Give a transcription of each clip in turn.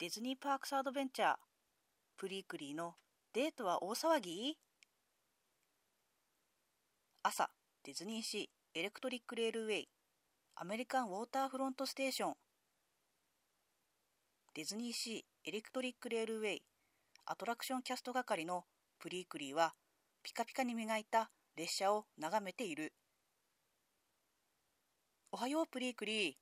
ディズニーパークスアドベンチャー。プリークリーのデートは大騒ぎ？朝ディズニーシーエレクトリックレールウェイ。アメリカンウォーターフロントステーション。ディズニーシーエレクトリックレールウェイ。アトラクションキャスト係のプリークリーはピカピカに磨いた列車を眺めている。おはようプリークリ。ー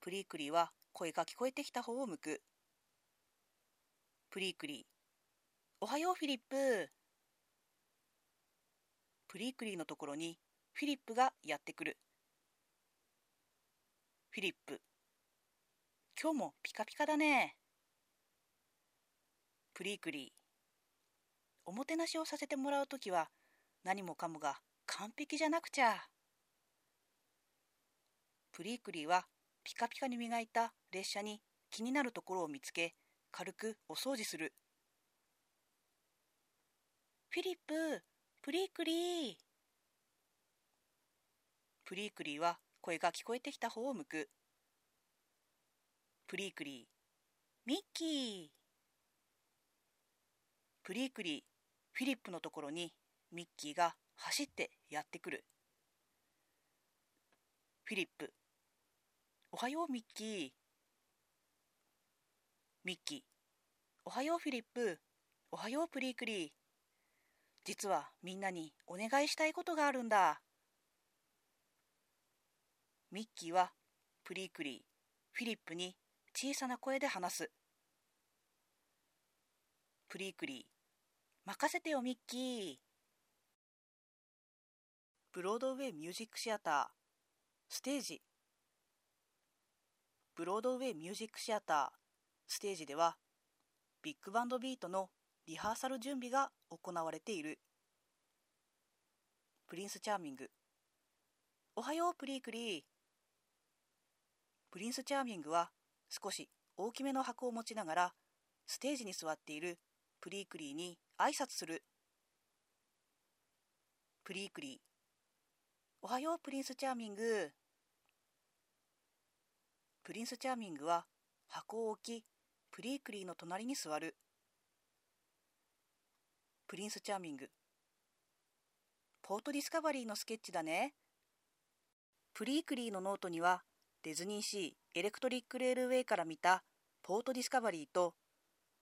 プリークリーは声が聞こえてきた方を向く。プリークリー。おはようフィリップ。プリークリーのところにフィリップがやってくる。フィリップ。今日もピカピカだね。プリークリー。おもてなしをさせてもらうときは何もかもが完璧じゃなくちゃ。プリークリーはピカピカに磨いた列車に気になるところを見つけ軽くお掃除する。フィリッププリークリー。プリークリーは声が聞こえてきた方を向く。プリークリーミッキー。プリークリーフィリップのところにミッキーが走ってやってくる。フィリップおはようミッキー。ミッキー。おはようフィリップ。おはようプリークリー。実はみんなにお願いしたいことがあるんだ。ミッキーはプリークリー。フィリップに小さな声で話す。プリークリー。任せてよミッキー。ブロードウェイミュージックシアター。ステージ。ブロードウェイミュージックシアターステージではビッグバンドビートのリハーサル準備が行われている。プリンスチャーミング。おはようプリークリー。プリンスチャーミングは少し大きめの箱を持ちながらステージに座っているプリークリーに挨拶する。プリークリー。おはようプリンスチャーミング。プリンスチャーミングは箱を置きプリークリーの隣に座る。プリンスチャーミング。ポートディスカバリーのスケッチだね。プリークリーのノートにはディズニーシーエレクトリックレールウェイから見たポートディスカバリーと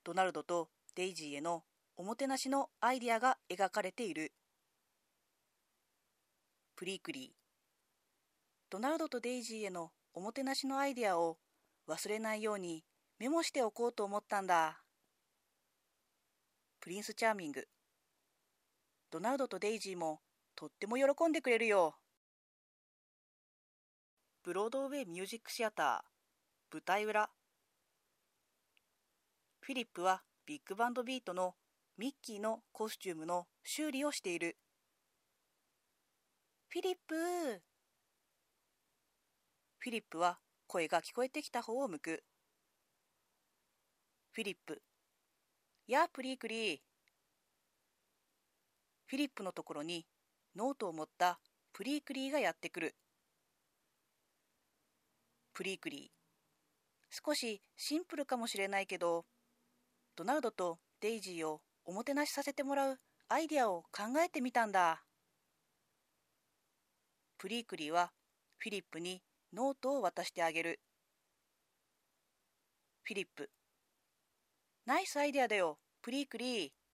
ドナルドとデイジーへのおもてなしのアイディアが描かれている。プリークリー。ドナルドとデイジーへのおもてなしのアイデアを忘れないようにメモしておこうと思ったんだ。プリンスチャーミング。ドナルドとデイジーもとっても喜んでくれるよブロードウェイミュージックシアター。舞台裏。フィリップはビッグバンドビートのミッキーのコスチュームの修理をしている。フィリップフィリップは声が聞こえてきた方を向く。フィリップ。やあプリークリー。フィリップのところにノートを持ったプリークリーがやってくる。プリークリー。少しシンプルかもしれないけどドナルドとデイジーをおもてなしさせてもらうアイディアを考えてみたんだ。プリークリーはフィリップにノートを渡してあげる。フィリップ。ナイスアイデアだよ。プリークリー。